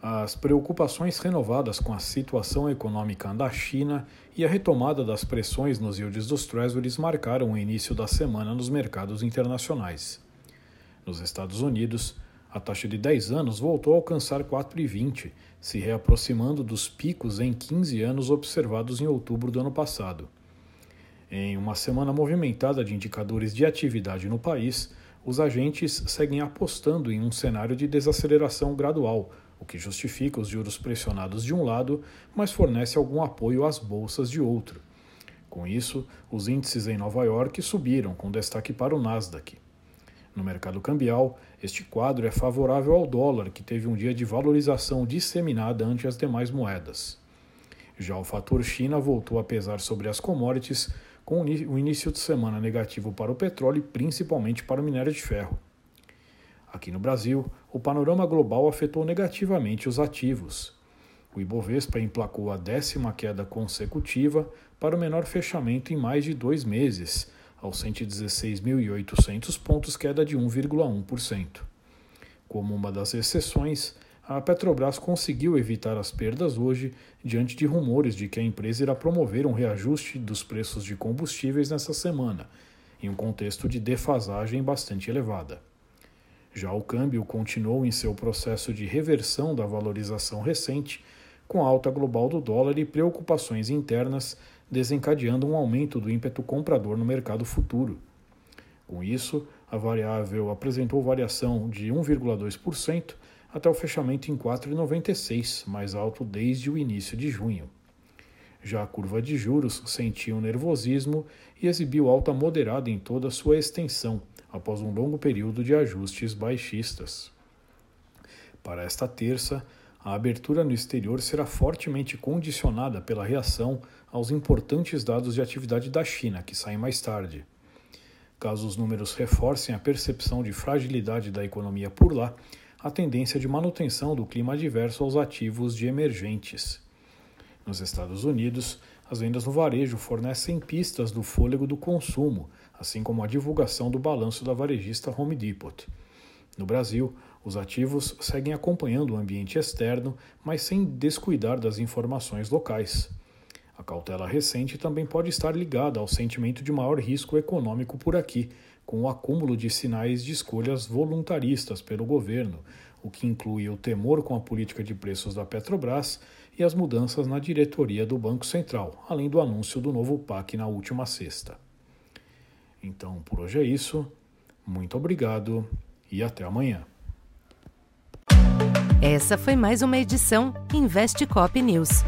As preocupações renovadas com a situação econômica da China e a retomada das pressões nos yields dos Treasuries marcaram o início da semana nos mercados internacionais. Nos Estados Unidos, a taxa de 10 anos voltou a alcançar 4,20, se reaproximando dos picos em 15 anos observados em outubro do ano passado. Em uma semana movimentada de indicadores de atividade no país, os agentes seguem apostando em um cenário de desaceleração gradual o que justifica os juros pressionados de um lado, mas fornece algum apoio às bolsas de outro. Com isso, os índices em Nova York subiram, com destaque para o Nasdaq. No mercado cambial, este quadro é favorável ao dólar, que teve um dia de valorização disseminada ante as demais moedas. Já o fator China voltou a pesar sobre as commodities, com o início de semana negativo para o petróleo e principalmente para o minério de ferro. Aqui no Brasil, o panorama global afetou negativamente os ativos. O Ibovespa emplacou a décima queda consecutiva para o menor fechamento em mais de dois meses, aos 116.800 pontos, queda de 1,1%. Como uma das exceções, a Petrobras conseguiu evitar as perdas hoje diante de rumores de que a empresa irá promover um reajuste dos preços de combustíveis nessa semana, em um contexto de defasagem bastante elevada. Já o câmbio continuou em seu processo de reversão da valorização recente, com a alta global do dólar e preocupações internas desencadeando um aumento do ímpeto comprador no mercado futuro. Com isso, a variável apresentou variação de 1,2% até o fechamento em 4,96, mais alto desde o início de junho. Já a curva de juros sentiu nervosismo e exibiu alta moderada em toda sua extensão, após um longo período de ajustes baixistas. Para esta terça, a abertura no exterior será fortemente condicionada pela reação aos importantes dados de atividade da China, que saem mais tarde. Caso os números reforcem a percepção de fragilidade da economia por lá, a tendência de manutenção do clima adverso aos ativos de emergentes. Nos Estados Unidos, as vendas no varejo fornecem pistas do fôlego do consumo, assim como a divulgação do balanço da varejista Home Depot. No Brasil, os ativos seguem acompanhando o ambiente externo, mas sem descuidar das informações locais. A cautela recente também pode estar ligada ao sentimento de maior risco econômico por aqui, com o acúmulo de sinais de escolhas voluntaristas pelo governo, o que inclui o temor com a política de preços da Petrobras e as mudanças na diretoria do Banco Central, além do anúncio do novo PAC na última sexta. Então, por hoje é isso. Muito obrigado e até amanhã. Essa foi mais uma edição Investe Cop News.